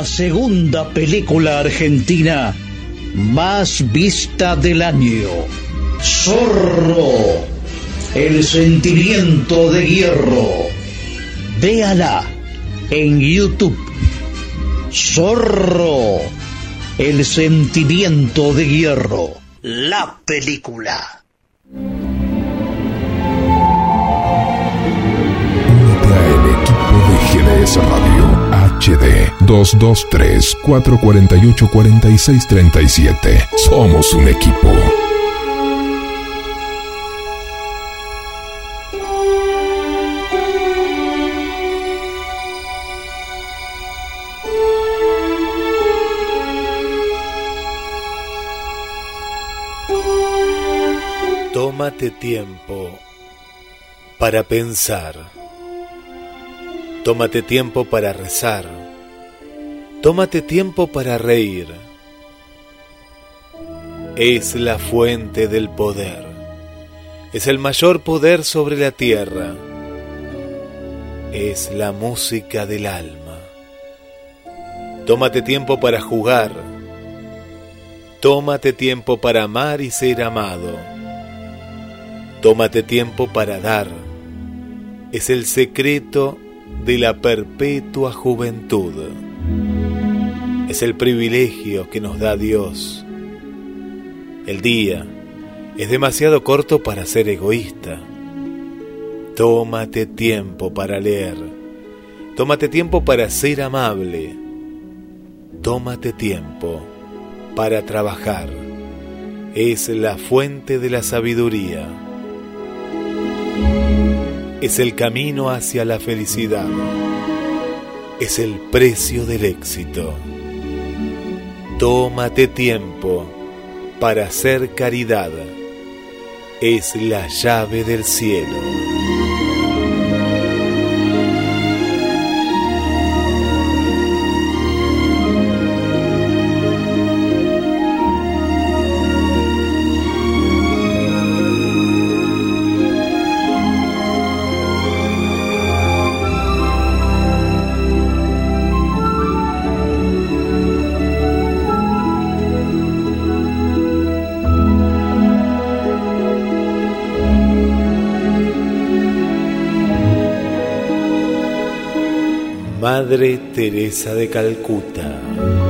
La segunda película argentina más vista del año. Zorro el sentimiento de hierro. Véala en YouTube. Zorro. El sentimiento de hierro. La película. Al equipo de GDS Radio HD 223 448 4637. Somos un equipo. Tómate tiempo para pensar. Tómate tiempo para rezar. Tómate tiempo para reír. Es la fuente del poder. Es el mayor poder sobre la tierra. Es la música del alma. Tómate tiempo para jugar. Tómate tiempo para amar y ser amado. Tómate tiempo para dar. Es el secreto de la perpetua juventud. Es el privilegio que nos da Dios. El día es demasiado corto para ser egoísta. Tómate tiempo para leer. Tómate tiempo para ser amable. Tómate tiempo para trabajar. Es la fuente de la sabiduría es el camino hacia la felicidad, es el precio del éxito. Tómate tiempo para hacer caridad, es la llave del cielo. Madre Teresa de Calcuta.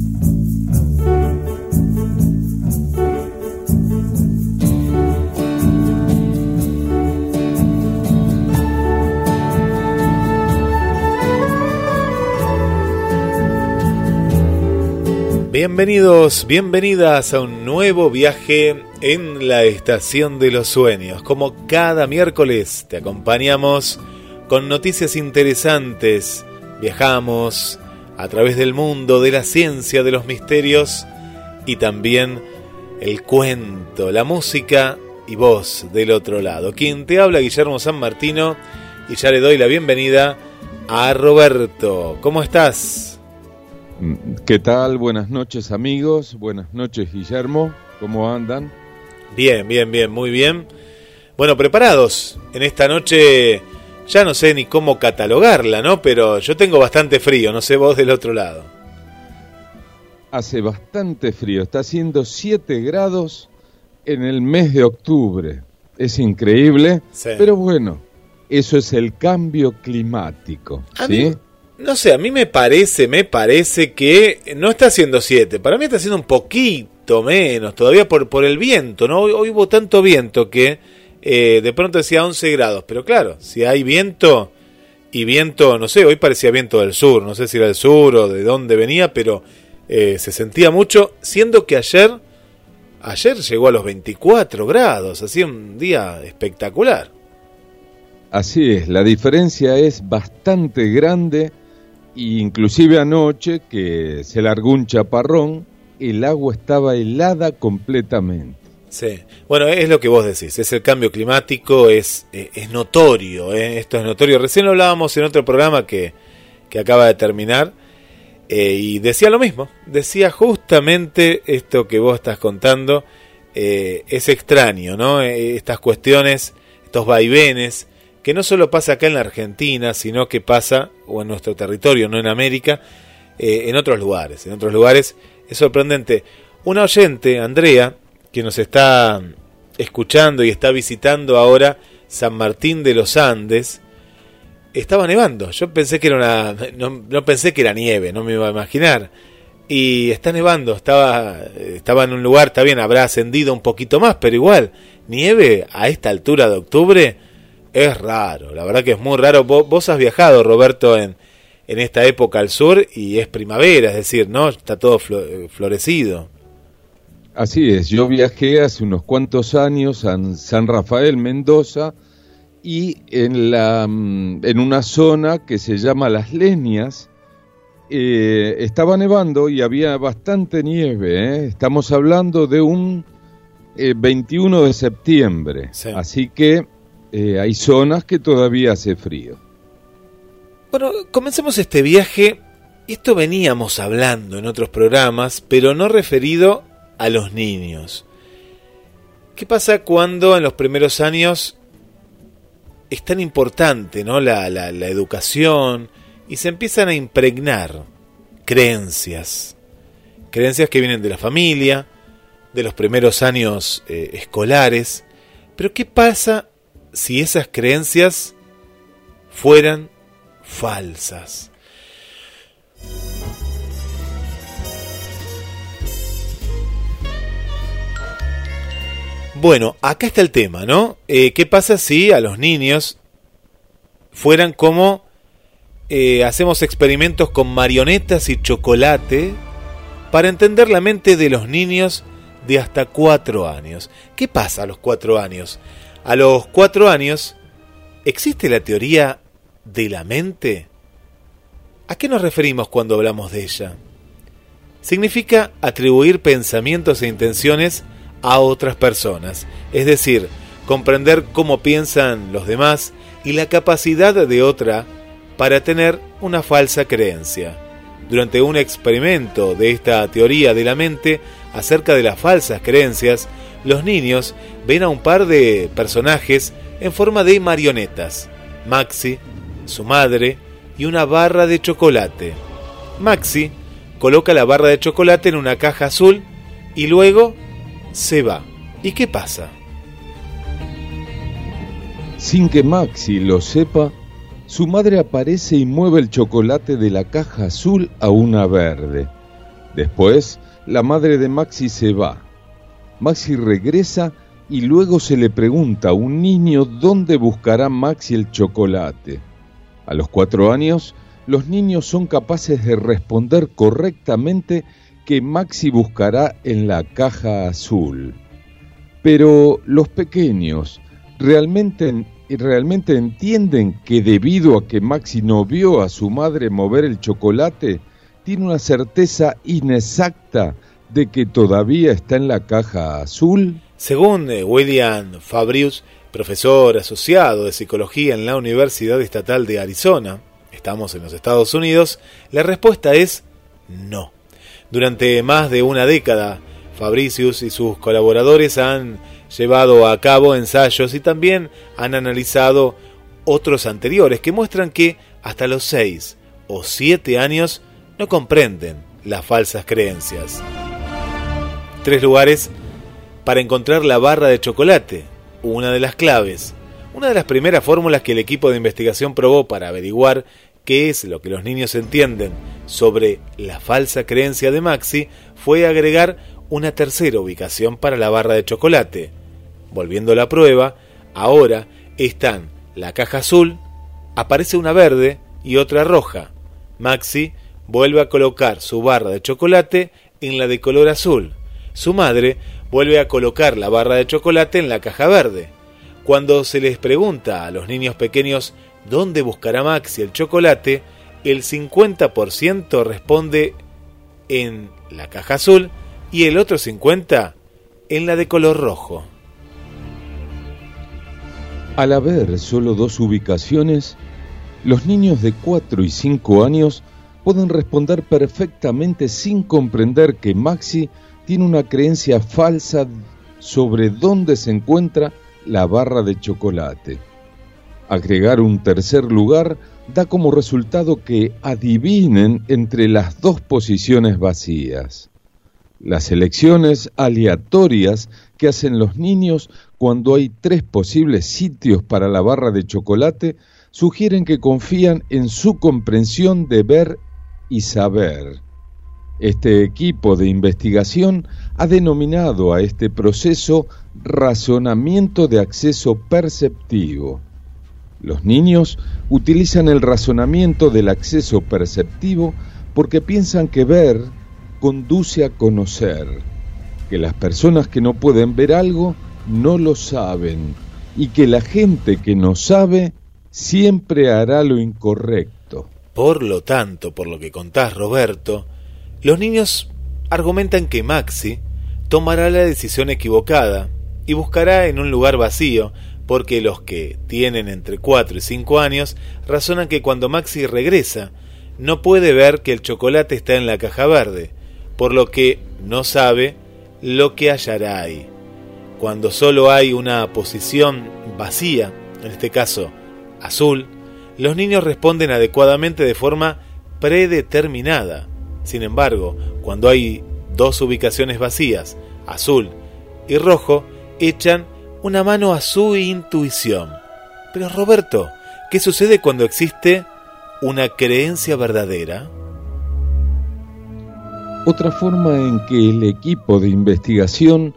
Bienvenidos, bienvenidas a un nuevo viaje en la estación de los sueños. Como cada miércoles te acompañamos con noticias interesantes. Viajamos a través del mundo de la ciencia, de los misterios y también el cuento, la música y voz del otro lado. Quien te habla, Guillermo San Martino, y ya le doy la bienvenida a Roberto. ¿Cómo estás? ¿Qué tal? Buenas noches amigos, buenas noches Guillermo, ¿cómo andan? Bien, bien, bien, muy bien. Bueno, preparados en esta noche, ya no sé ni cómo catalogarla, ¿no? Pero yo tengo bastante frío, no sé vos del otro lado. Hace bastante frío, está haciendo 7 grados en el mes de octubre. Es increíble, pero bueno, eso es el cambio climático, ¿sí? No sé, a mí me parece, me parece que no está haciendo 7, para mí está haciendo un poquito menos, todavía por, por el viento, ¿no? Hoy, hubo tanto viento que eh, de pronto decía 11 grados, pero claro, si hay viento y viento, no sé, hoy parecía viento del sur, no sé si era del sur o de dónde venía, pero eh, se sentía mucho, siendo que ayer, ayer llegó a los 24 grados, hacía un día espectacular. Así es, la diferencia es bastante grande, inclusive anoche que se largó un chaparrón, el agua estaba helada completamente. Sí, bueno, es lo que vos decís, es el cambio climático, es, eh, es notorio, eh, esto es notorio. Recién lo hablábamos en otro programa que, que acaba de terminar eh, y decía lo mismo, decía justamente esto que vos estás contando, es extraño, ¿no? Estas cuestiones, estos vaivenes, que no solo pasa acá en la Argentina, sino que pasa, o en nuestro territorio, no en América, en otros lugares, en otros lugares, es sorprendente. Una oyente, Andrea, que nos está escuchando y está visitando ahora San Martín de los Andes, estaba nevando. Yo pensé que era una. No, pensé que era nieve, no me iba a imaginar. Y está nevando, estaba, estaba en un lugar, está bien, habrá ascendido un poquito más, pero igual, nieve a esta altura de octubre es raro, la verdad que es muy raro. Vos, vos has viajado, Roberto, en, en esta época al sur y es primavera, es decir, ¿no? Está todo florecido. Así es, yo viajé hace unos cuantos años a San Rafael, Mendoza, y en, la, mm, en una zona que se llama Las Leñas, eh, estaba nevando y había bastante nieve. ¿eh? Estamos hablando de un 21 eh, de septiembre, así que hay zonas que todavía hace frío. Bueno, comencemos este viaje. Esto veníamos hablando en otros programas, pero no referido a los niños. ¿Qué pasa cuando en los primeros años es tan importante ¿no? la, la, educación y se empiezan a impregnar creencias? Creencias que vienen de la familia, de los primeros años eh, escolares. Pero ¿qué pasa si esas creencias fueran falsas? Bueno, acá está el tema, ¿no? Eh, ¿Qué pasa si a los niños fueran como eh, hacemos experimentos con marionetas y chocolate para entender la mente de los niños de hasta cuatro años? ¿Qué pasa a los cuatro años? A los cuatro años existe la teoría de la mente. ¿A qué nos referimos cuando hablamos de ella? Significa atribuir pensamientos e intenciones a otras personas, es decir, comprender cómo piensan los demás y la capacidad de otra para tener una falsa creencia. Durante un experimento de esta teoría de la mente acerca de las falsas creencias, los niños ven a un par de personajes en forma de marionetas, Maxi, su madre y una barra de chocolate. Maxi coloca la barra de chocolate en una caja azul y luego se va. ¿Y qué pasa? Sin que Maxi lo sepa, su madre aparece y mueve el chocolate de la caja azul a una verde. Después, la madre de Maxi se va. Maxi regresa y luego se le pregunta a un niño dónde buscará Maxi el chocolate. A los cuatro años, los niños son capaces de responder correctamente que Maxi buscará en la caja azul. Pero los pequeños realmente, realmente entienden que debido a que Maxi no vio a su madre mover el chocolate, tiene una certeza inexacta de que todavía está en la caja azul? Según eh, William Fabrius, profesor asociado de psicología en la Universidad Estatal de Arizona, estamos en los Estados Unidos, la respuesta es no. Durante más de una década, Fabricius y sus colaboradores han llevado a cabo ensayos y también han analizado otros anteriores que muestran que hasta los 6 o 7 años no comprenden las falsas creencias. Tres lugares para encontrar la barra de chocolate, una de las claves. Una de las primeras fórmulas que el equipo de investigación probó para averiguar qué es lo que los niños entienden sobre la falsa creencia de Maxi fue agregar una tercera ubicación para la barra de chocolate. Volviendo a la prueba, ahora están la caja azul, aparece una verde y otra roja. Maxi vuelve a colocar su barra de chocolate en la de color azul. Su madre vuelve a colocar la barra de chocolate en la caja verde. Cuando se les pregunta a los niños pequeños dónde buscará Maxi el chocolate, el 50% responde en la caja azul y el otro 50% en la de color rojo. Al haber solo dos ubicaciones, los niños de 4 y 5 años pueden responder perfectamente sin comprender que Maxi tiene una creencia falsa sobre dónde se encuentra la barra de chocolate. Agregar un tercer lugar da como resultado que adivinen entre las dos posiciones vacías. Las elecciones aleatorias que hacen los niños cuando hay tres posibles sitios para la barra de chocolate sugieren que confían en su comprensión de ver y saber. Este equipo de investigación ha denominado a este proceso razonamiento de acceso perceptivo. Los niños utilizan el razonamiento del acceso perceptivo porque piensan que ver conduce a conocer, que las personas que no pueden ver algo no lo saben y que la gente que no sabe siempre hará lo incorrecto. Por lo tanto, por lo que contás, Roberto, los niños argumentan que Maxi tomará la decisión equivocada y buscará en un lugar vacío, porque los que tienen entre 4 y 5 años razonan que cuando Maxi regresa, no puede ver que el chocolate está en la caja verde, por lo que no sabe lo que hallará ahí. Cuando solo hay una posición vacía, en este caso azul, los niños responden adecuadamente de forma predeterminada. Sin embargo, cuando hay dos ubicaciones vacías, azul y rojo, echan una mano a su intuición. Pero Roberto, ¿qué sucede cuando existe una creencia verdadera? Otra forma en que el equipo de investigación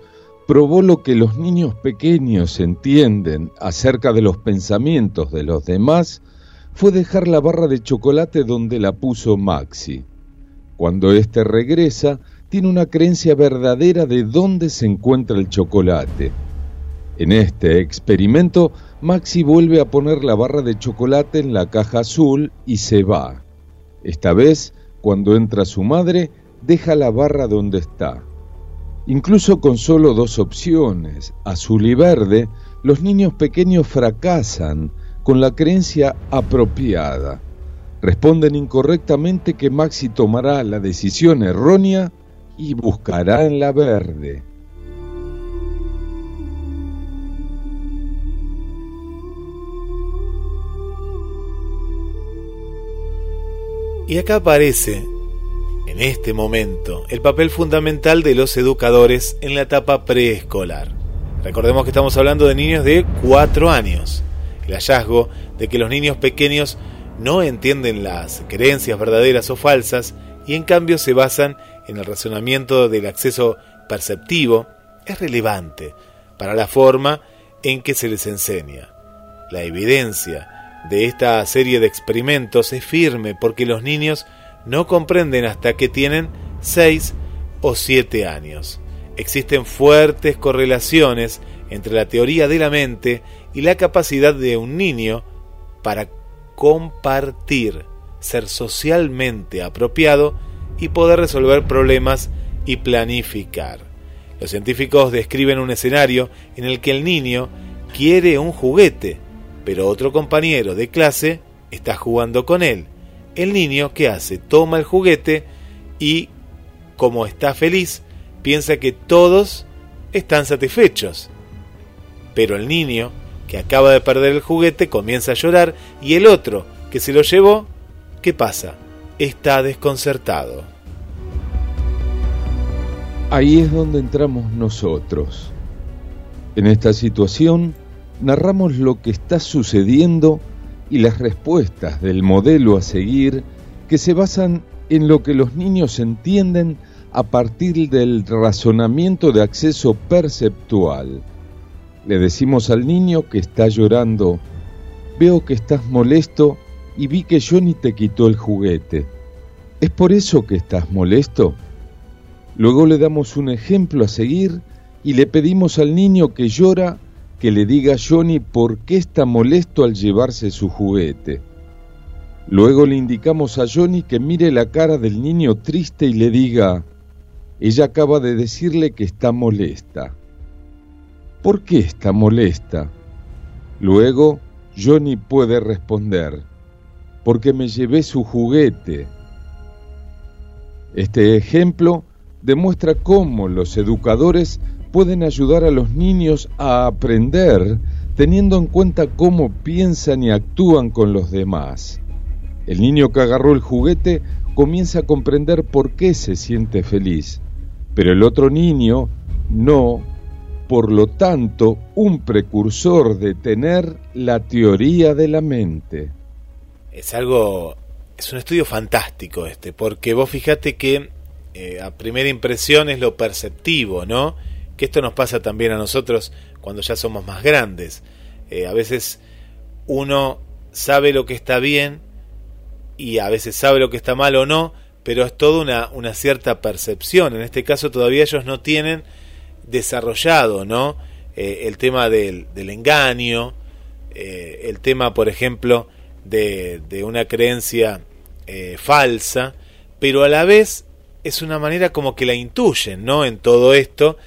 probó lo que los niños pequeños entienden acerca de los pensamientos de los demás fue dejar la barra de chocolate donde la puso Maxi. Cuando éste regresa, tiene una creencia verdadera de dónde se encuentra el chocolate. En este experimento, Maxi vuelve a poner la barra de chocolate en la caja azul y se va. Esta vez, cuando entra su madre, deja la barra donde está. Incluso con solo dos opciones, azul y verde, los niños pequeños fracasan con la creencia apropiada. Responden incorrectamente que Maxi tomará la decisión errónea y buscará en la verde. Y acá aparece en este momento el papel fundamental de los educadores en la etapa preescolar. Recordemos que estamos hablando de niños de 4 años. El hallazgo de que los niños pequeños no entienden las creencias verdaderas o falsas y en cambio se basan en el razonamiento del acceso perceptivo es relevante para la forma en que se les enseña. La evidencia de esta serie de experimentos es firme porque los niños no comprenden hasta que tienen 6 o 7 años. Existen fuertes correlaciones entre la teoría de la mente y la capacidad de un niño para compartir, ser socialmente apropiado y poder resolver problemas y planificar. Los científicos describen un escenario en el que el niño quiere un juguete, pero otro compañero de clase está jugando con él el niño, ¿qué hace? Toma el juguete y, como está feliz, piensa que todos están satisfechos. Pero el niño, acaba de perder el juguete, comienza a llorar y el otro, que se lo llevó, ¿qué pasa? Está desconcertado. Ahí es donde entramos nosotros. En esta situación narramos lo que está sucediendo y las respuestas del modelo a seguir que se basan en lo que los niños entienden a partir del razonamiento de acceso perceptual. Le decimos al niño que está llorando, veo que estás molesto y vi que Johnny te quitó el juguete. ¿Es por eso que estás molesto? Luego le damos un ejemplo a seguir y le pedimos al niño que llora que le diga a Johnny por qué está molesto al llevarse su juguete. Luego le indicamos a Johnny que mire la cara del niño triste y le diga, ella acaba de decirle que está molesta. ¿Por qué está molesta? Luego Johnny puede responder, porque me llevé su juguete. Este ejemplo demuestra cómo los educadores pueden ayudar a los niños a aprender teniendo en cuenta cómo piensan y actúan con los demás. El niño que agarró el juguete comienza a comprender por qué se siente feliz, pero el otro niño no, por lo tanto, un precursor de tener la teoría de la mente. Es algo, es un estudio fantástico este, porque vos fijate que eh, a primera impresión es lo perceptivo, ¿no? que esto nos pasa también a nosotros cuando ya somos más grandes. Eh, a veces uno sabe lo que está bien y a veces sabe lo que está mal o no, pero es toda una, una cierta percepción. En este caso todavía ellos no tienen desarrollado ¿no? Eh, el tema del, del engaño, eh, el tema, por ejemplo, de, de una creencia falsa, pero a la vez es una manera como que la intuyen ¿no? en todo esto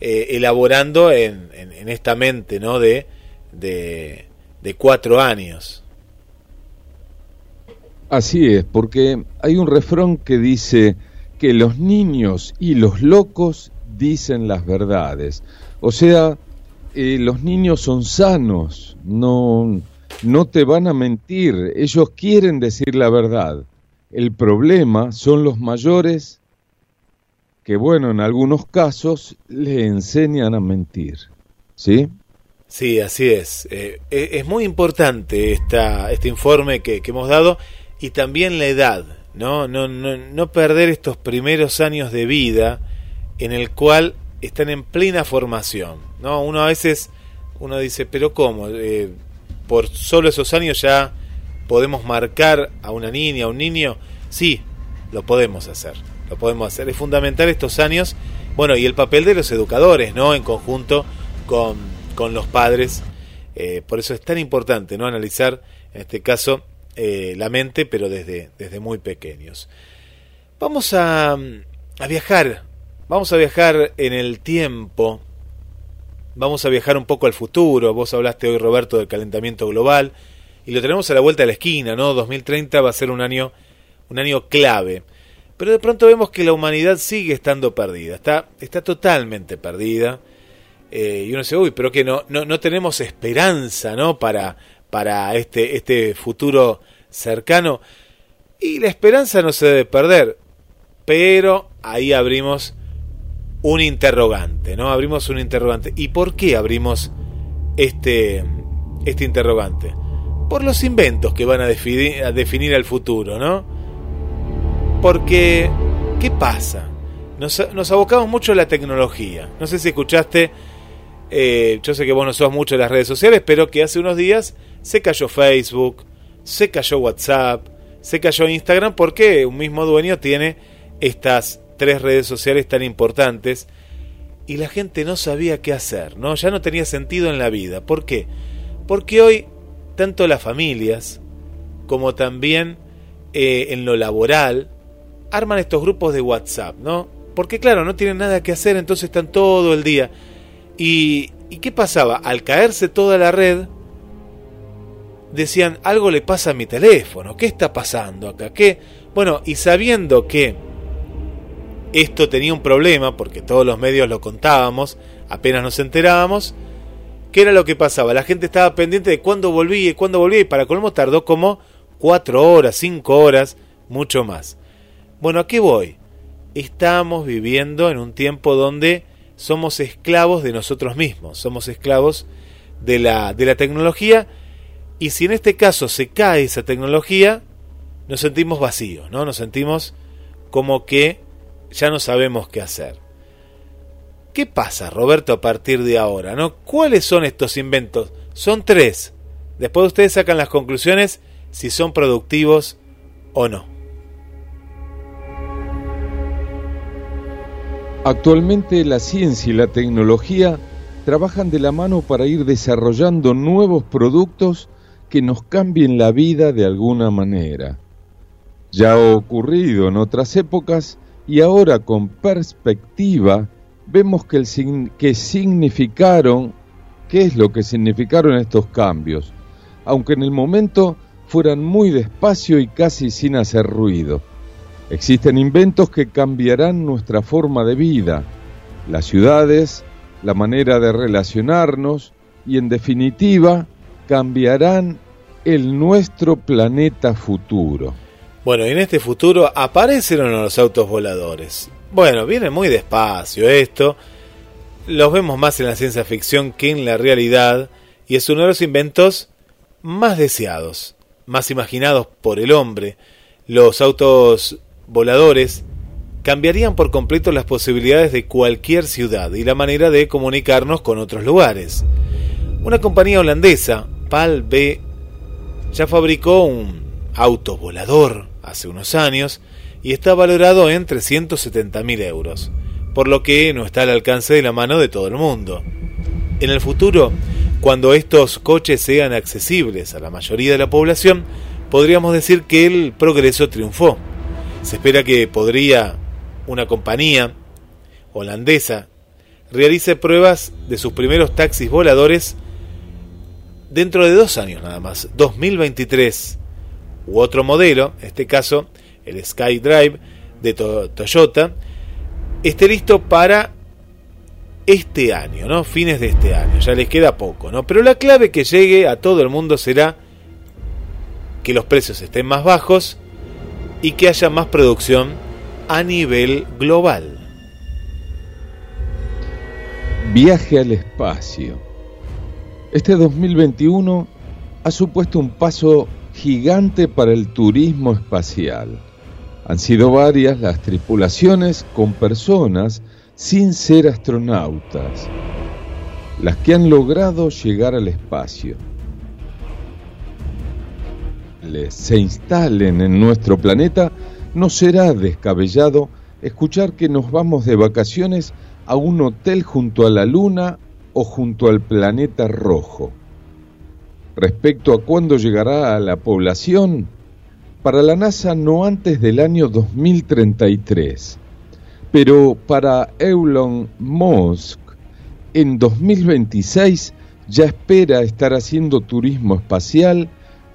eh, elaborando en, en, esta mente ¿no? de, de, de cuatro años. Así es, porque hay un refrán que dice que los niños y los locos dicen las verdades. O sea, eh, los niños son sanos, no, no te van a mentir, ellos quieren decir la verdad. El problema son los mayores que bueno, en algunos casos le enseñan a mentir. ¿Sí? Sí, así es. Eh, e, es muy importante esta, este informe que, hemos dado y también la edad, ¿no? No, ¿no? no perder estos primeros años de vida en el cual están en plena formación, ¿no? Uno a veces, uno dice, pero ¿cómo? Eh, por solo esos años ya podemos marcar a una niña, a un niño. Sí, lo podemos hacer lo podemos hacer. Es fundamental estos años, bueno, y el papel de los educadores, ¿no? En conjunto con, con los padres. Eh, por eso es tan importante, ¿no? Analizar, en este caso, eh, la mente, pero desde, desde muy pequeños. Vamos a, a viajar, vamos a viajar en el tiempo, vamos a viajar un poco al futuro. Vos hablaste hoy, Roberto, del calentamiento global y lo tenemos a la vuelta de la esquina, ¿no? 2030 va a ser un año, un año clave. Pero de pronto vemos que la humanidad sigue estando perdida, está, está totalmente perdida. Eh, y uno dice, uy, pero que no, no, no tenemos esperanza ¿no? para, para este, este futuro cercano. Y la esperanza no se debe perder, pero ahí abrimos un interrogante, ¿no? Abrimos un interrogante. ¿Y por qué abrimos este, este interrogante? Por los inventos que van a definir, a el futuro, ¿no? Porque, ¿qué pasa? Nos, abocamos mucho a la tecnología. No sé si escuchaste, eh, yo sé que vos no sos mucho de las redes sociales, pero que hace unos días se cayó Facebook, se cayó WhatsApp, se cayó Instagram, porque un mismo dueño tiene estas tres redes sociales tan importantes y la gente no sabía qué hacer, ¿no? Ya no tenía sentido en la vida. ¿Por qué? Porque hoy tanto las familias como también eh, en lo laboral arman estos grupos de WhatsApp, ¿no? Porque claro, no tienen nada que hacer, entonces están todo el día. ¿Y, ¿y qué pasaba? Al caerse toda la red, decían, algo le pasa a mi teléfono, ¿qué está pasando acá? ¿Qué? Bueno, y sabiendo que esto tenía un problema, porque todos los medios lo contábamos, apenas nos enterábamos, ¿Qué era lo que pasaba? La gente estaba pendiente de cuándo volvía y cuándo volvía y para colmo tardó como cuatro horas, cinco horas, mucho más. Bueno, ¿a qué voy? Estamos viviendo en un tiempo donde somos esclavos de nosotros mismos, somos esclavos de la, de la tecnología y si en este caso se cae esa tecnología, nos sentimos vacíos, ¿no? Nos sentimos como que ya no sabemos qué hacer. ¿Qué pasa, Roberto, a partir de ahora? ¿no? ¿Cuáles son estos inventos? Son tres. Después ustedes sacan las conclusiones si son productivos o no. Actualmente la ciencia y la tecnología trabajan de la mano para ir desarrollando nuevos productos que nos cambien la vida de alguna manera. Ya ha ocurrido en otras épocas y ahora con perspectiva vemos que, el, que significaron, qué es lo que significaron estos cambios, aunque en el momento fueran muy despacio y casi sin hacer ruido. Existen inventos que cambiarán nuestra forma de vida, las ciudades, la manera de relacionarnos y en definitiva cambiarán el nuestro planeta futuro. Bueno, en este futuro aparecen los autos voladores. Bueno, viene muy despacio esto. Los vemos más en la ciencia ficción que en la realidad y es uno de los inventos más deseados, más imaginados por el hombre. Los autos voladores cambiarían por completo las posibilidades de cualquier ciudad y la manera de comunicarnos con otros lugares. Una compañía holandesa, PAL B, ya fabricó un auto volador hace unos años y está valorado en 370.000 euros, por lo que no está al alcance de la mano de todo el mundo. En el futuro, cuando estos coches sean accesibles a la mayoría de la población, podríamos decir que el progreso triunfó. Se espera que podría una compañía holandesa realice pruebas de sus primeros taxis voladores dentro de dos años nada más, 2023, u otro modelo, en este caso el SkyDrive de Toyota, esté listo para este año, ¿no? Fines de este año, ya les queda poco, ¿no? Pero la clave que llegue a todo el mundo será que los precios estén más bajos y que haya más producción a nivel global. Viaje al espacio. Este 2021 ha supuesto un paso gigante para el turismo espacial. Han sido varias las tripulaciones con personas sin ser astronautas, las que han logrado llegar al espacio. Se instalen en nuestro planeta, no será descabellado escuchar que nos vamos de vacaciones a un hotel junto a la luna o junto al planeta rojo. Respecto a cuándo llegará a la población, para la NASA no antes del año 2033, pero para Elon Musk en 2026 ya espera estar haciendo turismo espacial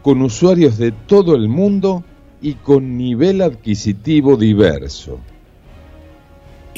con usuarios de todo el mundo y con nivel adquisitivo diverso.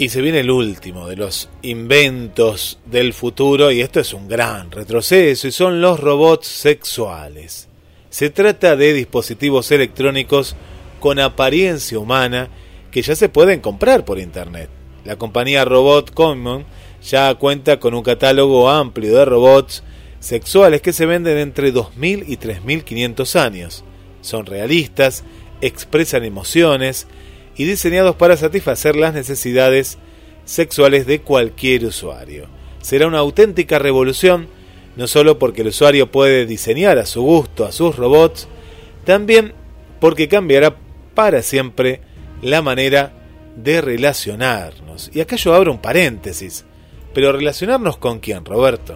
Y se viene el último de los inventos del futuro y esto es un gran retroceso y son los robots sexuales. Se trata de dispositivos electrónicos con apariencia humana que ya se pueden comprar por internet. La compañía Robot Common ya cuenta con un catálogo amplio de robots sexuales que se venden entre 2.000 y 3.500 años. Son realistas, expresan emociones y diseñados para satisfacer las necesidades sexuales de cualquier usuario. Será una auténtica revolución no solo porque el usuario puede diseñar a su gusto a sus robots, también porque cambiará para siempre la manera de relacionarnos. Y acá yo abro un paréntesis, pero relacionarnos con quién, Roberto?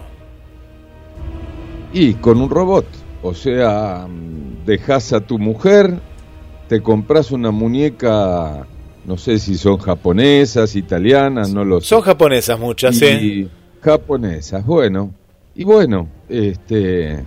Y con un robot, o sea, dejas a tu mujer, te compras una muñeca, no sé si son japonesas, italianas, no lo sé. Son japonesas muchas, sí. Japonesas, bueno, y bueno, este,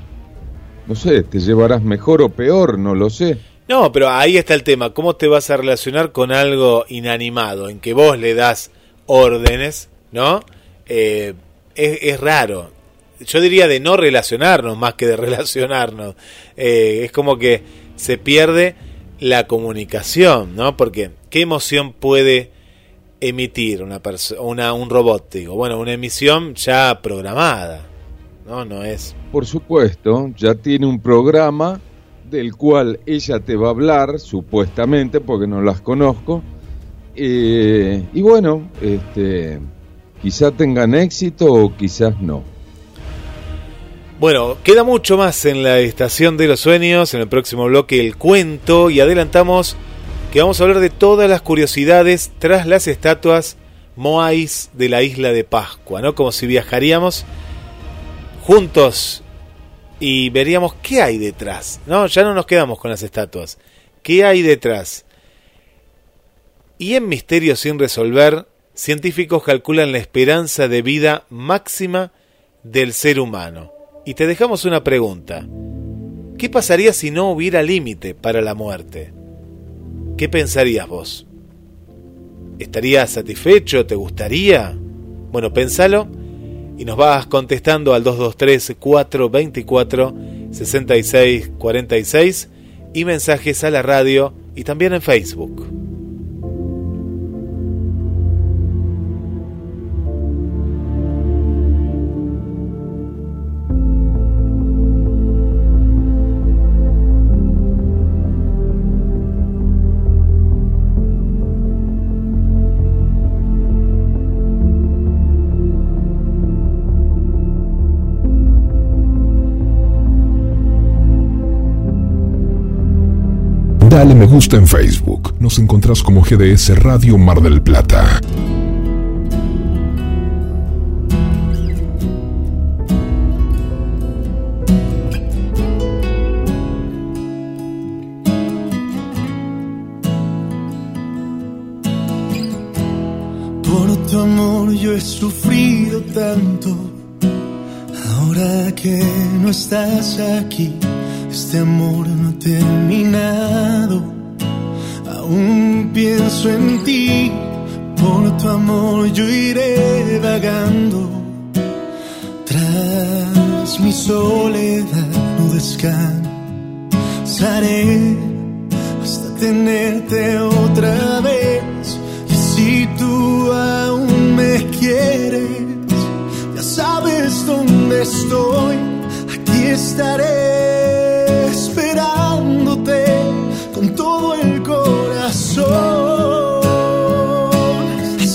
no sé, te llevarás mejor o peor, no lo sé. No, pero ahí está el tema, ¿cómo te vas a relacionar con algo inanimado, en que vos le das órdenes, ¿no? Eh, es, raro. yo diría de no relacionarnos más que de relacionarnos. Eh, es como que se pierde la comunicación, ¿no? Porque ¿qué emoción puede emitir una persona, un robot? Digo, bueno, una emisión ya programada, ¿no? No es. Por supuesto, ya tiene un programa del cual ella te va a hablar, supuestamente, porque no las conozco. Eh, y bueno, este, quizá tengan éxito o quizás no. Bueno, queda mucho más en la estación de los sueños, en el próximo bloque el cuento y adelantamos que vamos a hablar de todas las curiosidades tras las estatuas Moais de la isla de Pascua, ¿no? Como si viajaríamos juntos y veríamos qué hay detrás, ¿no? Ya no nos quedamos con las estatuas. ¿Qué hay detrás? Y en Misterios sin resolver, científicos calculan la esperanza de vida máxima del ser humano. Y te dejamos una pregunta. ¿Qué pasaría si no hubiera límite para la muerte? ¿Qué pensarías vos? ¿Estarías satisfecho? ¿Te gustaría? Bueno, pensalo y nos vas contestando al 223-424-6646 y mensajes a la radio y también en Facebook. Gusta en Facebook. Nos encontrás como GDS Radio Mar del Plata. Por tu amor yo he sufrido tanto. Ahora que no estás aquí este amor no ha terminado. Aún pienso en ti, por tu amor yo iré vagando. Tras mi soledad no descansaré hasta tenerte otra vez. Y si tú aún me quieres, ya sabes dónde estoy, aquí estaré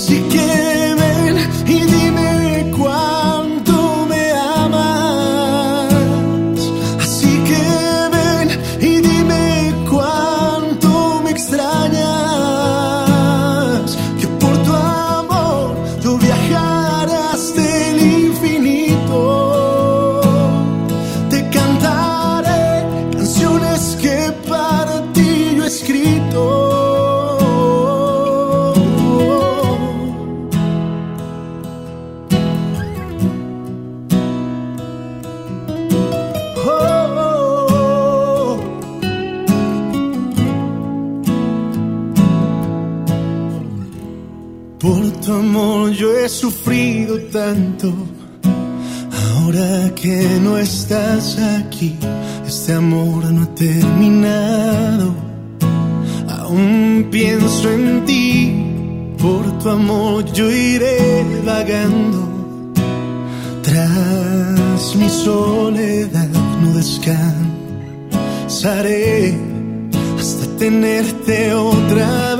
sufrido yo iré vagando. Tras mi soledad no descansaré hasta tenerte otra.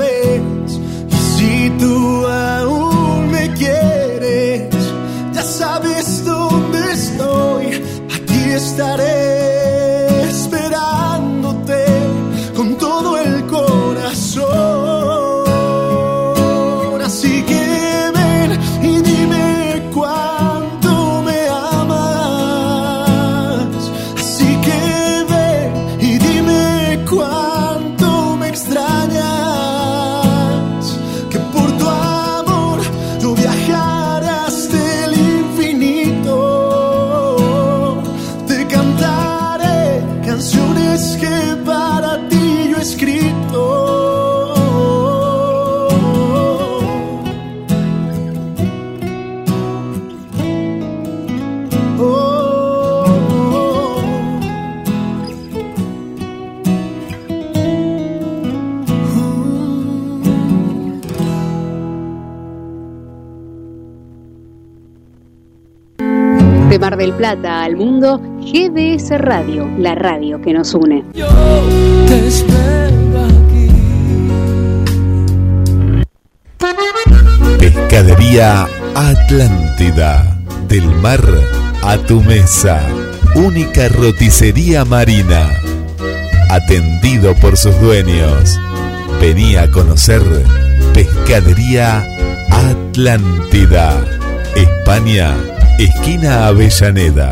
Mar del Plata al mundo, GDS Radio, la radio que nos une. Pescadería Atlántida, del mar a tu mesa, única roticería marina, atendido por sus dueños. Venía a conocer Pescadería Atlántida, España, esquina Avellaneda.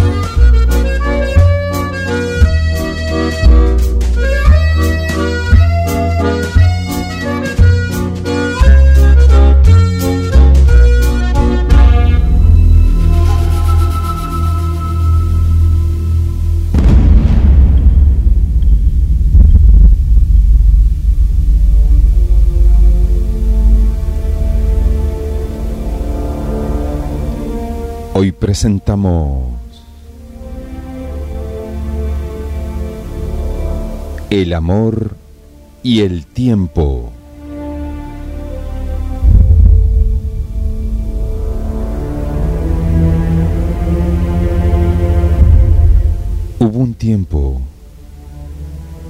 Hoy presentamos El amor y el tiempo. Hubo un tiempo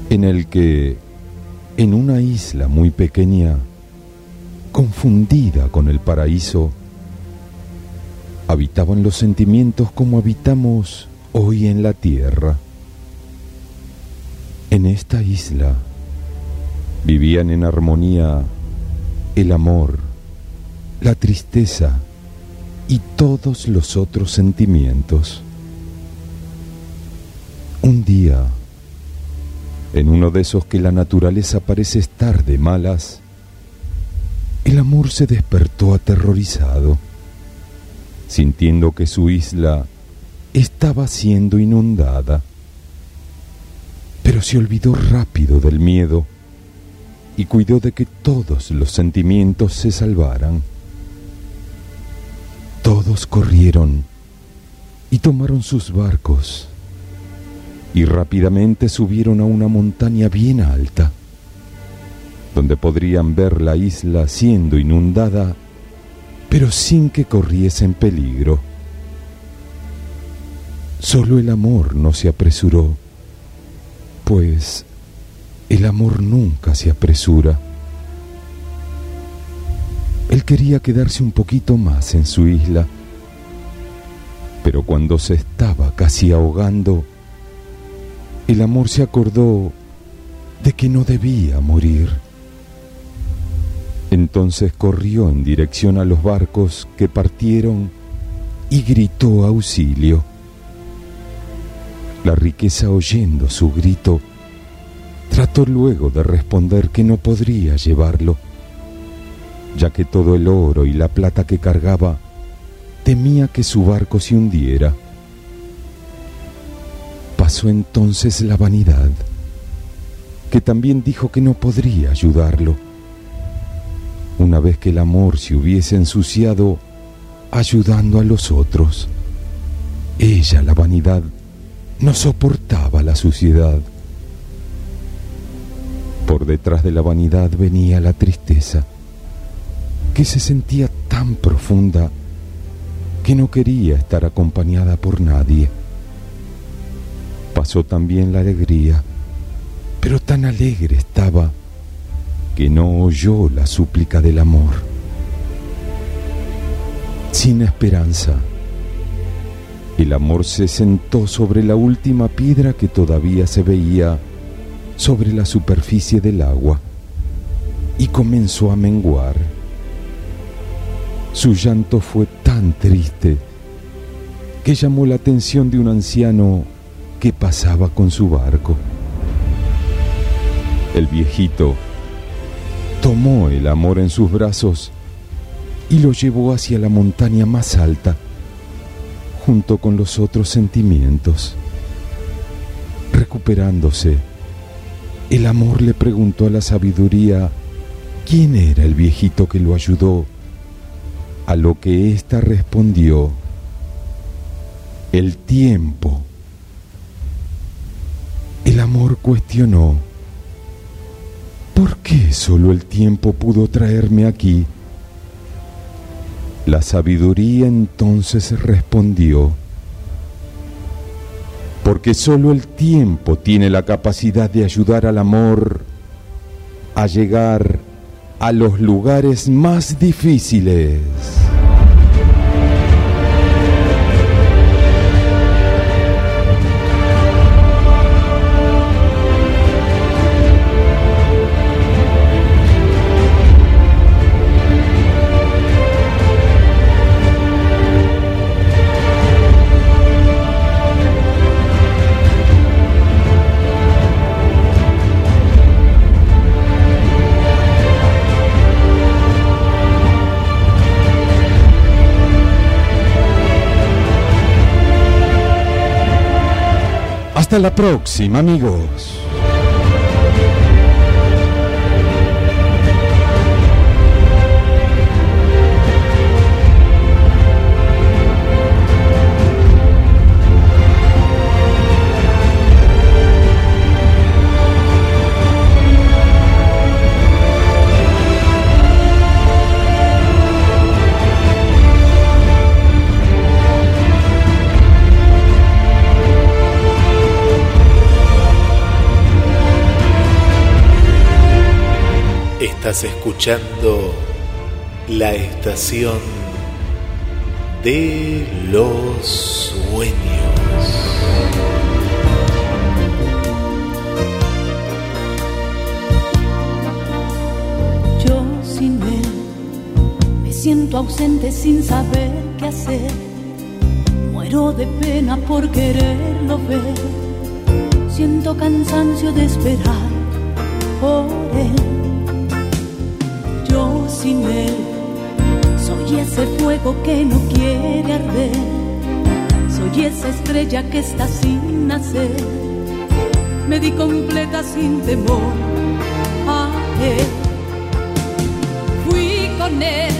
en el que en una isla muy pequeña, confundida con el paraíso, habitaban los sentimientos como habitamos hoy en la tierra. En esta isla vivían en armonía el amor, la tristeza y todos los otros sentimientos. Un día, en uno de esos que la naturaleza parece estar de malas, el amor se despertó aterrorizado sintiendo que su isla estaba siendo inundada. Pero se olvidó rápido del miedo y cuidó de que todos los sentimientos se salvaran. Todos corrieron y tomaron sus barcos y rápidamente subieron a una montaña bien alta, donde podrían ver la isla siendo inundada pero sin que corriesen peligro. Solo el amor no se apresuró, pues el amor nunca se apresura. Él quería quedarse un poquito más en su isla, pero cuando se estaba casi ahogando, el amor se acordó de que no debía morir. Entonces corrió en dirección a los barcos que partieron y gritó auxilio. La riqueza oyendo su grito, trató luego de responder que no podría llevarlo, ya que todo el oro y la plata que cargaba temía que su barco se hundiera. Pasó entonces la vanidad, que también dijo que no podría ayudarlo una vez que el amor se hubiese ensuciado ayudando a los otros. Ella, la vanidad, no soportaba la suciedad. Por detrás de la vanidad venía la tristeza, que se sentía tan profunda que no quería estar acompañada por nadie. Pasó también la alegría, pero tan alegre estaba que no oyó la súplica del amor. Sin esperanza, el amor se sentó sobre la última piedra que todavía se veía sobre la superficie del agua y comenzó a menguar. Su llanto fue tan triste que llamó la atención de un anciano que pasaba con su barco. El viejito tomó el amor en sus brazos y lo llevó hacia la montaña más alta, junto con los otros sentimientos. Recuperándose, el amor le preguntó a la sabiduría quién era el viejito que lo ayudó, a lo que ésta respondió, el tiempo. El amor cuestionó, ¿Por qué solo el tiempo pudo traerme aquí? La sabiduría entonces respondió, porque solo el tiempo tiene la capacidad de ayudar al amor a llegar a los lugares más difíciles. Hasta la próxima, amigos. Estás escuchando la estación de los sueños. Yo sin él me siento ausente sin saber qué hacer. Muero de pena por quererlo ver. Siento cansancio de esperar él sin él. Soy ese fuego que no quiere arder. Soy esa estrella que está sin nacer. Me di completa sin temor a él. Fui con él,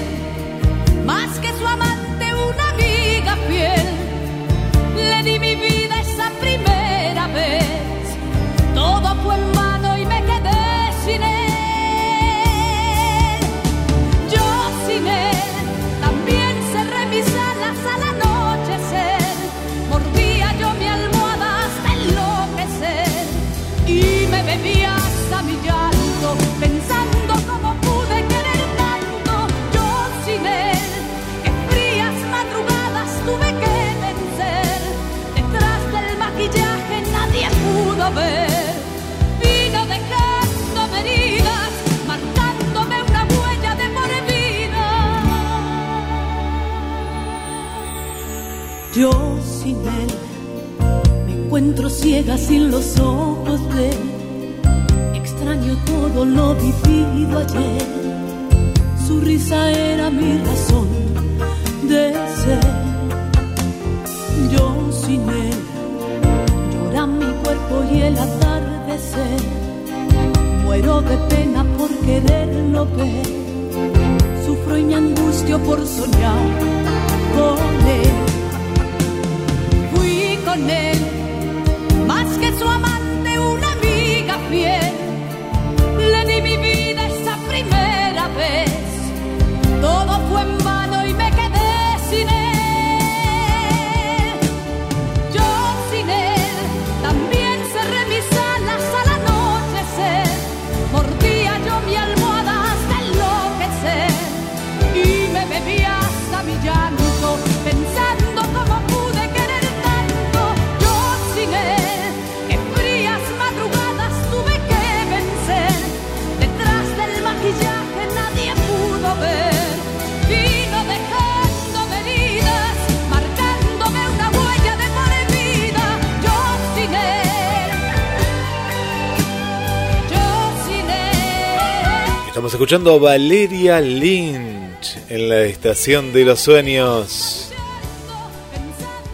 escuchando a Valeria Lynch en la estación de los sueños.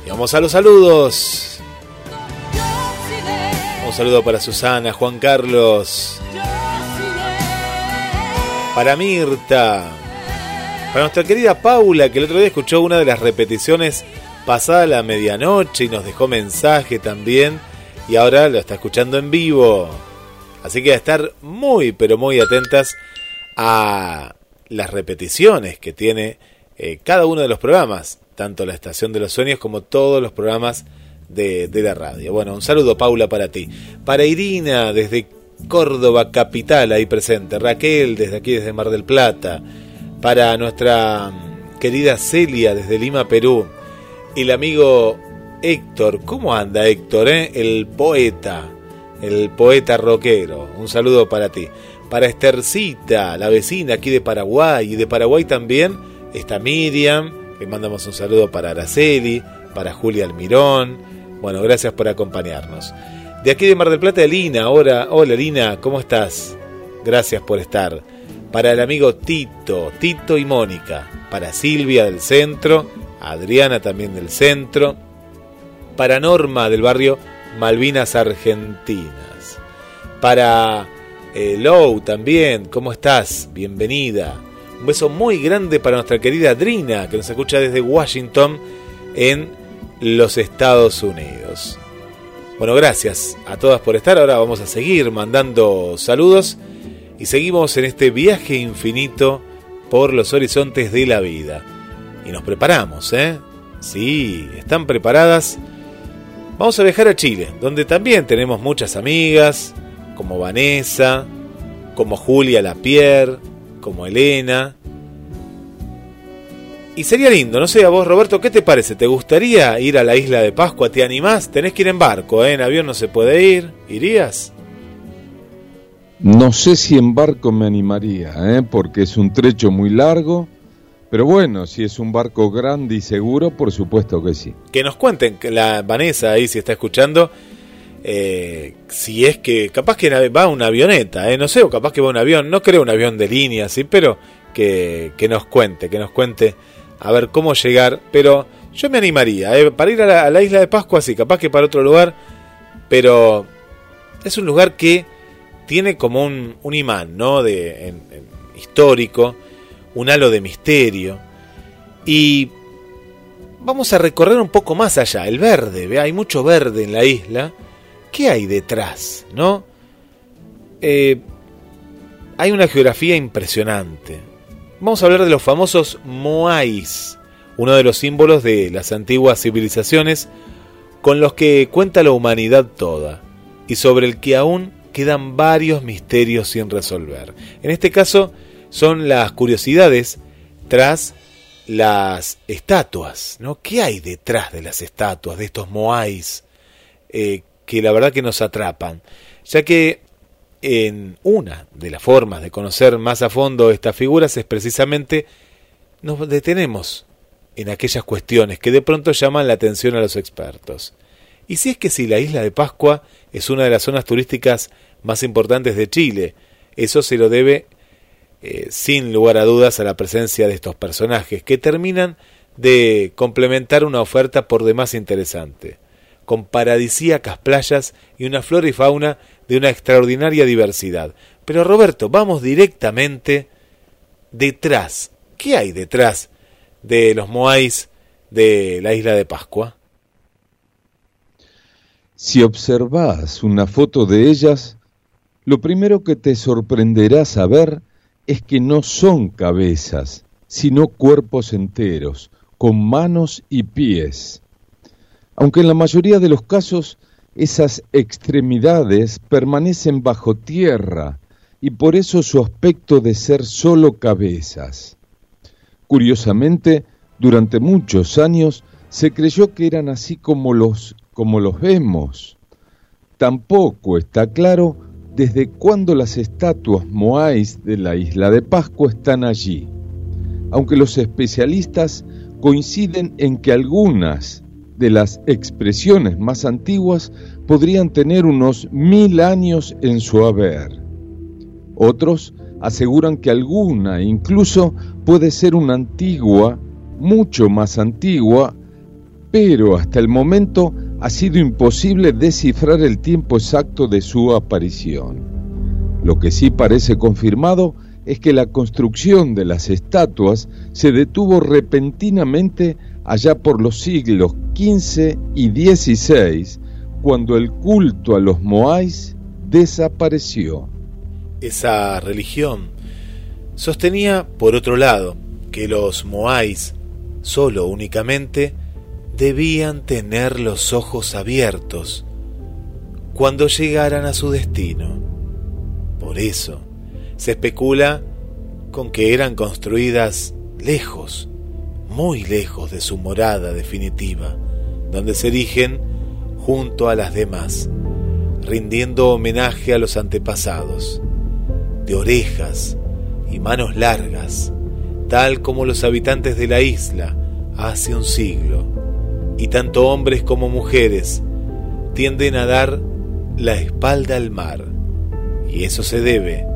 Y vamos a los saludos. Un saludo para Susana, Juan Carlos. Para Mirta. Para nuestra querida Paula, que el otro día escuchó una de las repeticiones pasada la medianoche y nos dejó mensaje también. Y ahora lo está escuchando en vivo. Así que a estar muy, pero muy atentas a las repeticiones que tiene eh, cada uno de los programas, tanto la Estación de los Sueños como todos los programas de, de la radio. Bueno, un saludo Paula para ti. Para Irina desde Córdoba Capital ahí presente. Raquel desde aquí desde Mar del Plata. Para nuestra querida Celia desde Lima, Perú. El amigo Héctor. ¿Cómo anda Héctor? Eh? El poeta. El poeta rockero. Un saludo para ti. Para Estercita, la vecina aquí de Paraguay. Y de Paraguay también está Miriam. Le mandamos un saludo para Araceli. Para Julia Almirón. Bueno, gracias por acompañarnos. De aquí de Mar del Plata, Lina. Ahora, hola Lina, ¿cómo estás? Gracias por estar. Para el amigo Tito, Tito y Mónica. Para Silvia del centro, Adriana también del centro. Para Norma del barrio Malvinas Argentinas. Para Lou también, ¿cómo estás? Bienvenida. Un beso muy grande para nuestra querida Adrina, que nos escucha desde Washington en los Estados Unidos. Bueno, gracias a todas por estar. Ahora vamos a seguir mandando saludos y seguimos en este viaje infinito por los horizontes de la vida. Y nos preparamos, ¿eh? Sí, están preparadas. Vamos a viajar a Chile, donde también tenemos muchas amigas, como Vanessa, como Julia Lapierre, como Elena, y sería lindo, no sé, a vos Roberto, ¿qué te parece? ¿Te gustaría ir a la isla de Pascua? ¿Te animás? Tenés que ir en barco, ¿eh? En avión no se puede ir. ¿Irías? No sé si en barco me animaría, ¿eh? porque es un trecho muy largo. Pero bueno, si es un barco grande y seguro, por supuesto que sí. Que nos cuenten, la Vanessa ahí si está escuchando, eh, si es que capaz que va una avioneta, ¿eh? no sé, o capaz que va un avión, no creo un avión de línea, sí, pero que, que nos cuente, que nos cuente a ver cómo llegar, pero yo me animaría, eh, para ir a la, isla de Pascua, sí, capaz que para otro lugar, pero es un lugar que tiene como un, imán, ¿no? De, histórico, un halo de misterio, y vamos a recorrer un poco más allá, el verde, ¿ve? hay mucho verde en la isla, ¿qué hay detrás, no? Eh, hay una geografía impresionante, Vamos a hablar de los famosos Moais, uno de los símbolos de las antiguas civilizaciones con los que cuenta la humanidad toda y sobre el que aún quedan varios misterios sin resolver. En este caso son las curiosidades tras las estatuas, ¿no? ¿Qué hay detrás de las estatuas, de estos moais, eh, que la verdad que nos atrapan? Ya que en una de las formas de conocer más a fondo estas figuras es precisamente nos detenemos en aquellas cuestiones que de pronto llaman la atención a los expertos. Y si es que si la isla de Pascua es una de las zonas turísticas más importantes de Chile, eso se lo debe eh, sin lugar a dudas a la presencia de estos personajes que terminan de complementar una oferta por demás interesante, con paradisíacas playas y una flora y fauna de una extraordinaria diversidad. Pero Roberto, vamos directamente detrás. ¿Qué hay detrás de los Moais de la isla de Pascua? Si observas una foto de ellas, lo primero que te sorprenderá saber es que no son cabezas, sino cuerpos enteros, con manos y pies. Aunque en la mayoría de los casos esas extremidades permanecen bajo tierra y por eso su aspecto de ser solo cabezas. Curiosamente, durante muchos años se creyó que eran así como los, como los vemos. Tampoco está claro desde cuándo las estatuas moais de la isla de Pascua están allí, aunque los especialistas coinciden en que algunas de las expresiones más antiguas podrían tener unos mil años en su haber. Otros aseguran que alguna incluso puede ser una antigua, mucho más antigua, pero hasta el momento ha sido imposible descifrar el tiempo exacto de su aparición. Lo que sí parece confirmado es que la construcción de las estatuas se detuvo repentinamente allá por los siglos XV y XVI, cuando el culto a los moais desapareció. Esa religión sostenía, por otro lado, que los moais solo únicamente debían tener los ojos abiertos cuando llegaran a su destino. Por eso, se especula con que eran construidas lejos, muy lejos de su morada definitiva, donde se erigen junto a las demás, rindiendo homenaje a los antepasados, de orejas y manos largas, tal como los habitantes de la isla hace un siglo, y tanto hombres como mujeres tienden a dar la espalda al mar, y eso se debe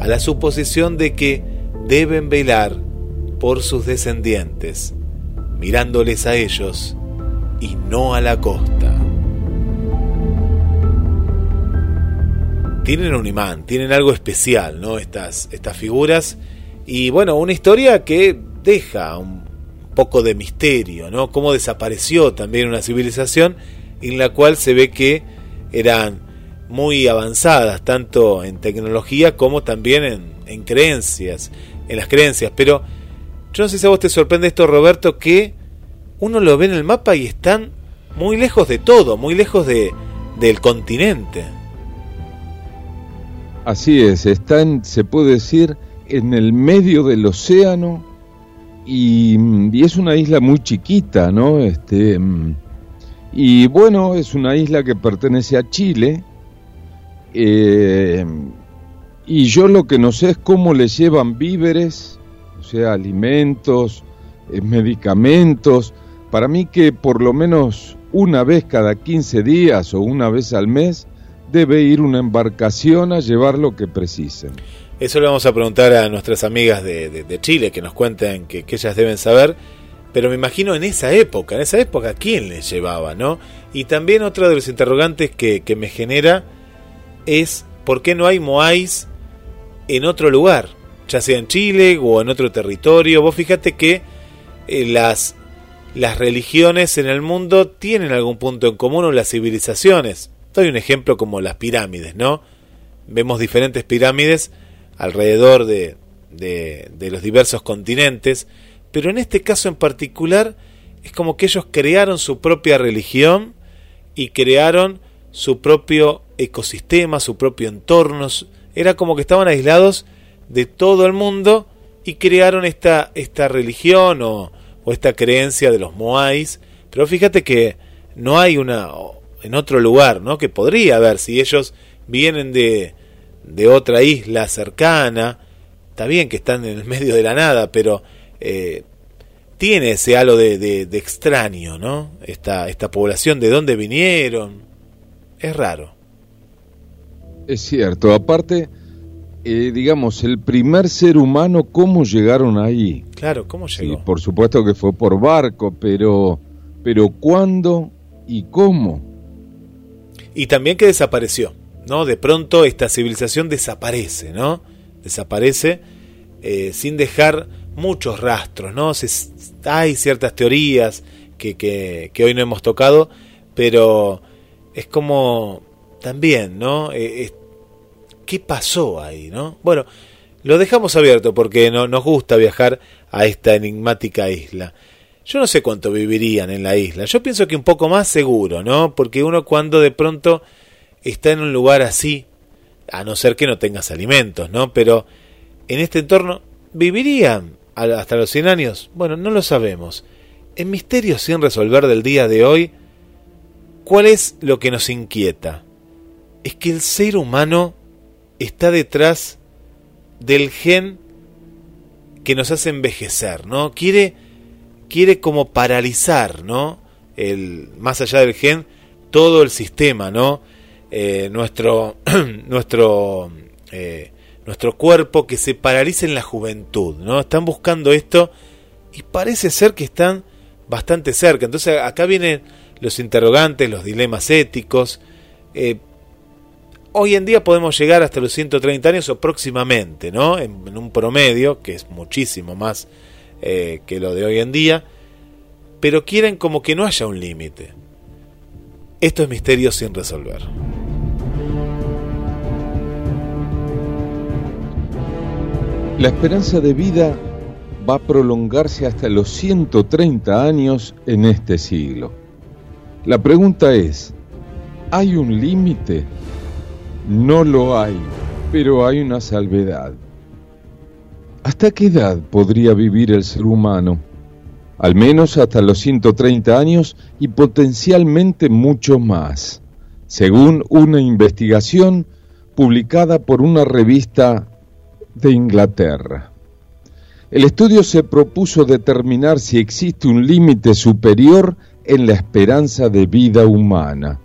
a la suposición de que deben velar por sus descendientes, mirándoles a ellos y no a la costa. Tienen un imán, tienen algo especial, ¿no? Estas, estas figuras. Y bueno, una historia que deja un poco de misterio, ¿no? Cómo desapareció también una civilización en la cual se ve que eran muy avanzadas, tanto en tecnología como también en, en creencias, en las creencias. Pero yo no sé si a vos te sorprende esto, Roberto, que uno lo ve en el mapa y están muy lejos de todo, muy lejos de, del continente. Así es, están, se puede decir, en el medio del océano y, y es una isla muy chiquita, ¿no? Este, y bueno, es una isla que pertenece a Chile eh, y yo lo que no sé es cómo le llevan víveres, sea, alimentos, eh, medicamentos. Para mí que por lo menos una vez cada 15 días o una vez al mes debe ir una embarcación a llevar lo que precisen. Eso le vamos a preguntar a nuestras amigas de, Chile, que nos cuenten que, ellas deben saber. Pero me imagino en esa época, en esa época, ¿quién les llevaba, no? Y también otro de los interrogantes que, que me genera es por qué no hay Moais en otro lugar, ya sea en Chile o en otro territorio. Vos fíjate que eh, las, las religiones en el mundo tienen algún punto en común o las civilizaciones. Doy un ejemplo como las pirámides, ¿no? Vemos diferentes pirámides alrededor de, de, de los diversos continentes, pero en este caso en particular es como que ellos crearon su propia religión y crearon su propio ecosistema, su propio entorno. Era como que estaban aislados de todo el mundo y crearon esta, esta religión o, o esta creencia de los Moais. Pero fíjate que no hay una en otro lugar, ¿no? Que podría haber si ellos vienen de, de otra isla cercana. Está bien que están en el medio de la nada, pero eh, tiene ese halo de, de, de, extraño, ¿no? Esta, esta población, de dónde vinieron. Es raro. Es cierto, aparte, eh, digamos, el primer ser humano, ¿cómo llegaron ahí? Claro, ¿cómo llegó? Sí, por supuesto que fue por barco, pero, pero ¿cuándo y cómo? Y también que desapareció, ¿no? De pronto esta civilización desaparece, ¿no? Desaparece eh, sin dejar muchos rastros, ¿no? Se, hay ciertas teorías que, que, que hoy no hemos tocado, pero es como también, ¿no? Eh, ¿Qué pasó ahí, no? Bueno, lo dejamos abierto porque no, nos gusta viajar a esta enigmática isla. Yo no sé cuánto vivirían en la isla. Yo pienso que un poco más seguro, ¿no? Porque uno cuando de pronto está en un lugar así, a no ser que no tengas alimentos, ¿no? Pero en este entorno, ¿vivirían hasta los 100 años? Bueno, no lo sabemos. En Misterios sin resolver del día de hoy, ¿cuál es lo que nos inquieta? Es que el ser humano está detrás del gen que nos hace envejecer, ¿no? Quiere, quiere como paralizar, ¿no? El, más allá del gen, todo el sistema, ¿no? Eh, nuestro, nuestro, eh, nuestro cuerpo que se paralice en la juventud, ¿no? Están buscando esto y parece ser que están bastante cerca. Entonces acá vienen los interrogantes, los dilemas éticos. Eh, hoy en día podemos llegar hasta los 130 años o próximamente, ¿no? En, un promedio, que es muchísimo más eh, que lo de hoy en día, pero quieren como que no haya un límite. Esto es misterio sin resolver. La esperanza de vida va a prolongarse hasta los 130 años en este siglo. La pregunta es, ¿hay un límite? No lo hay, pero hay una salvedad. ¿Hasta qué edad podría vivir el ser humano? Al menos hasta los 130 años y potencialmente mucho más, según una investigación publicada por una revista de Inglaterra. El estudio se propuso determinar si existe un límite superior en la esperanza de vida humana.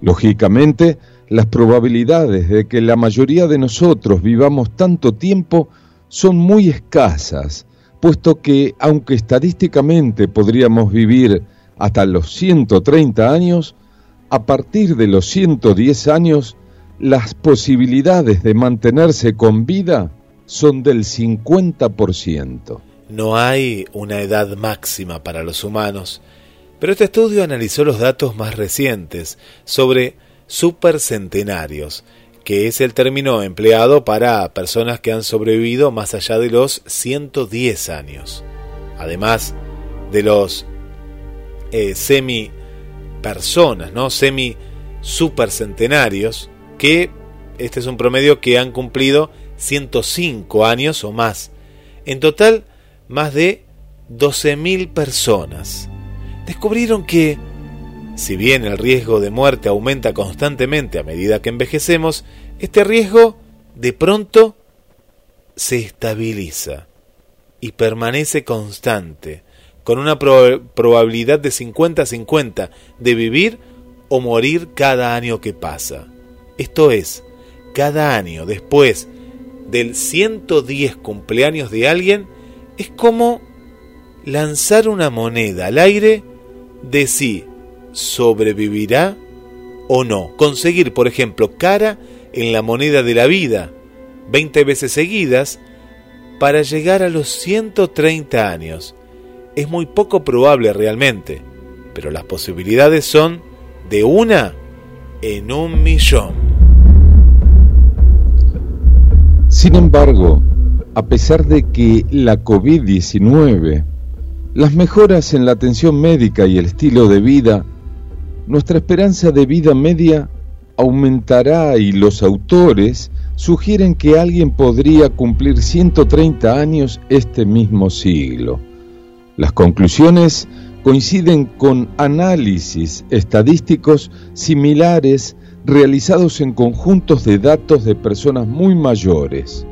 Lógicamente, las probabilidades de que la mayoría de nosotros vivamos tanto tiempo son muy escasas, puesto que, aunque estadísticamente podríamos vivir hasta los 130 años, a partir de los 110 años, las posibilidades de mantenerse con vida son del 50%. No hay una edad máxima para los humanos, pero este estudio analizó los datos más recientes sobre supercentenarios, que es el término empleado para personas que han sobrevivido más allá de los 110 años. Además de los eh, semi personas, ¿no? Semi supercentenarios, que este es un promedio que han cumplido 105 años o más. En total, más de 12.000 personas. Descubrieron que si bien el riesgo de muerte aumenta constantemente a medida que envejecemos, este riesgo de pronto se estabiliza y permanece constante, con una probabilidad de 50-50 de vivir o morir cada año que pasa. Esto es, cada año después del 110 cumpleaños de alguien, es como lanzar una moneda al aire de si sobrevivirá o no. Conseguir, por ejemplo, cara en la moneda de la vida 20 veces seguidas para llegar a los 130 años. Es muy poco probable realmente, pero las posibilidades son de una en un millón. Sin embargo, a pesar de que la COVID-19, las mejoras en la atención médica y el estilo de vida nuestra esperanza de vida media aumentará y los autores sugieren que alguien podría cumplir 130 años este mismo siglo. Las conclusiones coinciden con análisis estadísticos similares realizados en conjuntos de datos de personas muy mayores.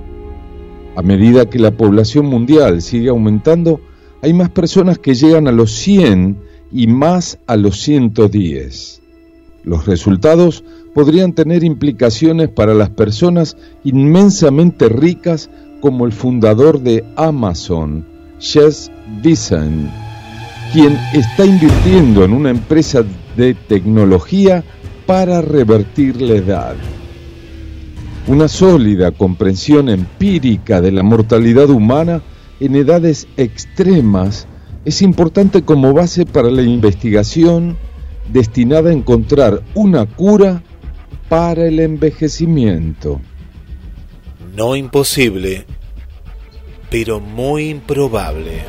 A medida que la población mundial sigue aumentando, hay más personas que llegan a los 100 y más a los 110. Los resultados podrían tener implicaciones para las personas inmensamente ricas como el fundador de Amazon, Jess Design, quien está invirtiendo en una empresa de tecnología para revertir la edad. Una sólida comprensión empírica de la mortalidad humana en edades extremas es importante como base para la investigación destinada a encontrar una cura para el envejecimiento. No imposible, pero muy improbable.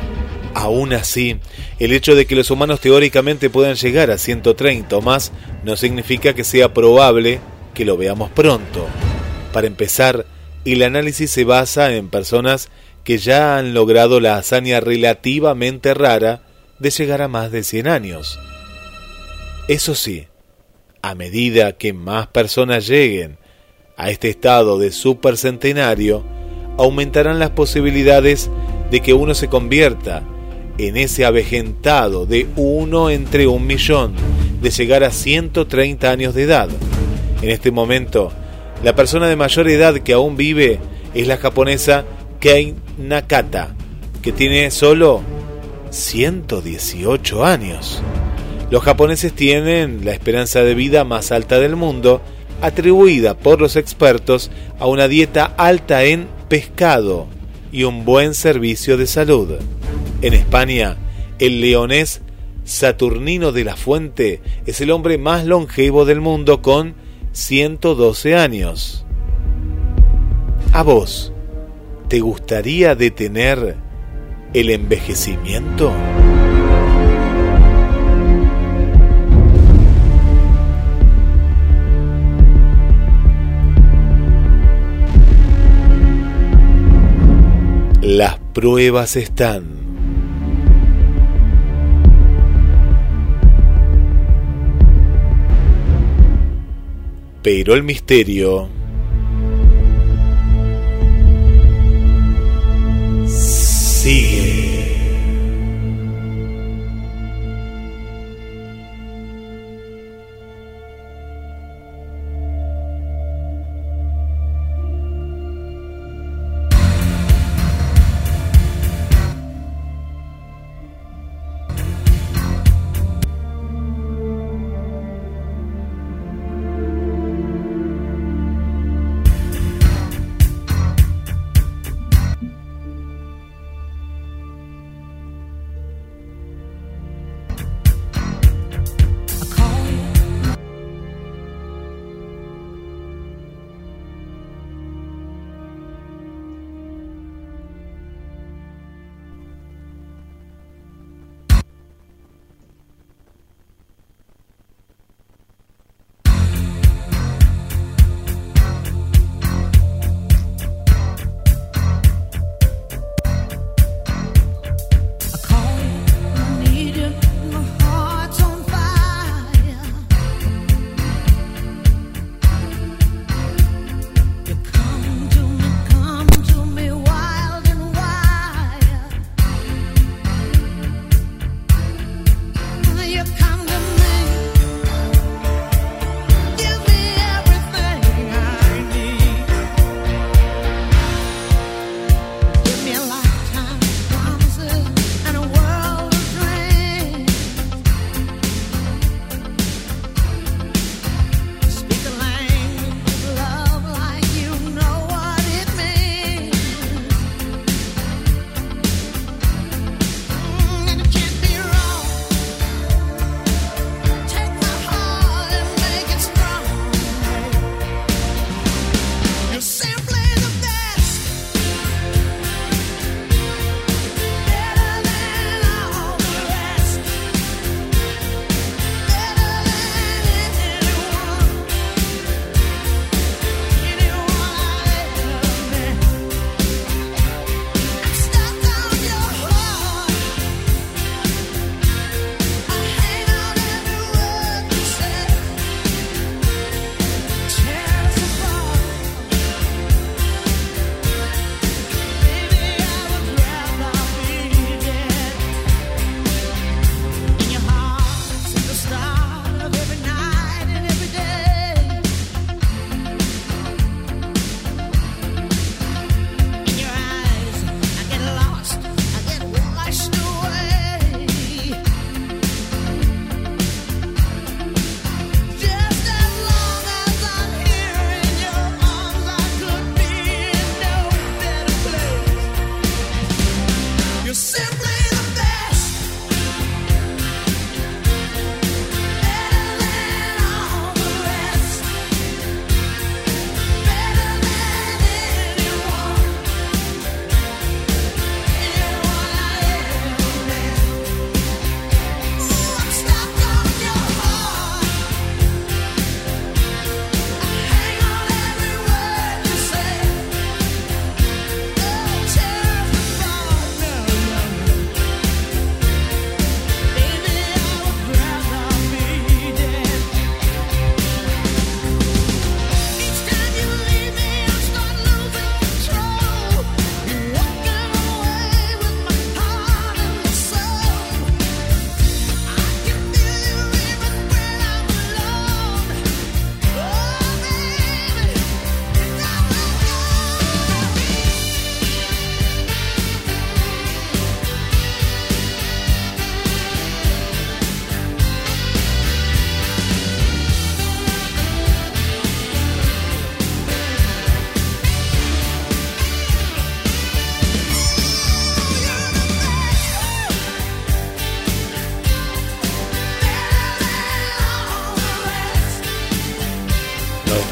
Aún así, el hecho de que los humanos teóricamente puedan llegar a 130 o más no significa que sea probable que lo veamos pronto. Para empezar, el análisis se basa en personas que ya han logrado la hazaña relativamente rara de llegar a más de 100 años. Eso sí, a medida que más personas lleguen a este estado de supercentenario, aumentarán las posibilidades de que uno se convierta en ese avejentado de uno entre un millón, de llegar a 130 años de edad. En este momento, la persona de mayor edad que aún vive es la japonesa Kei Nakata, que tiene solo 118 años. Los japoneses tienen la esperanza de vida más alta del mundo, atribuida por los expertos a una dieta alta en pescado y un buen servicio de salud. En España, el leonés Saturnino de la Fuente es el hombre más longevo del mundo con 112 años. A vos, ¿Te gustaría detener el envejecimiento? Las pruebas están. Pero el misterio sigue.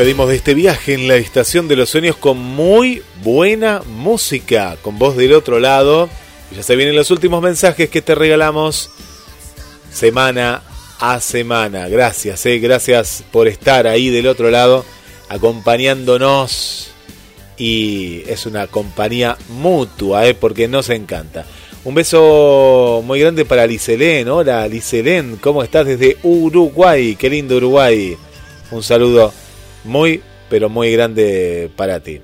Despedimos de este viaje en la estación de los sueños con muy buena música, con voz del otro lado Ya se vienen los últimos mensajes que te regalamos semana a semana. Gracias, eh, gracias por estar ahí del otro lado, acompañándonos. Y es una compañía mutua, eh, porque nos encanta. Un beso muy grande para Licelén. Hola, Licelén, ¿cómo estás desde Uruguay? Qué lindo Uruguay. Un saludo muy, pero muy grande para ti.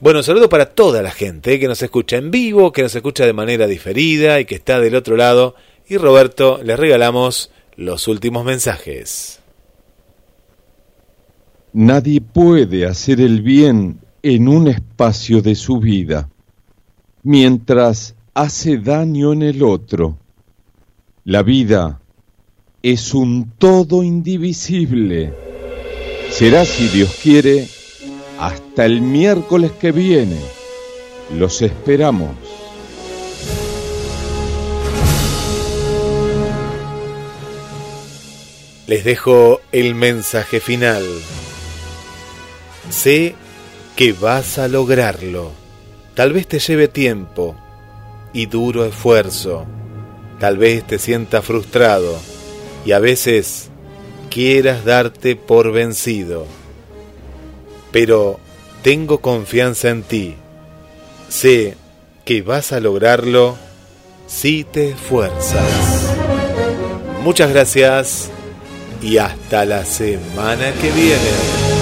Bueno, un saludo para toda la gente eh, que nos escucha en vivo, que nos escucha de manera diferida y que está del otro lado. Y Roberto, les regalamos los últimos mensajes. Nadie puede hacer el bien en un espacio de su vida, mientras hace daño en el otro. La vida es un todo indivisible. Será, si Dios quiere, hasta el miércoles que viene. Los esperamos. Les dejo el mensaje final. Sé que vas a lograrlo. Tal vez te lleve tiempo, y duro esfuerzo. Tal vez te sientas frustrado y a veces quieras darte por vencido. Pero tengo confianza en ti. Sé que vas a lograrlo si te esfuerzas. Muchas gracias y hasta la semana que viene.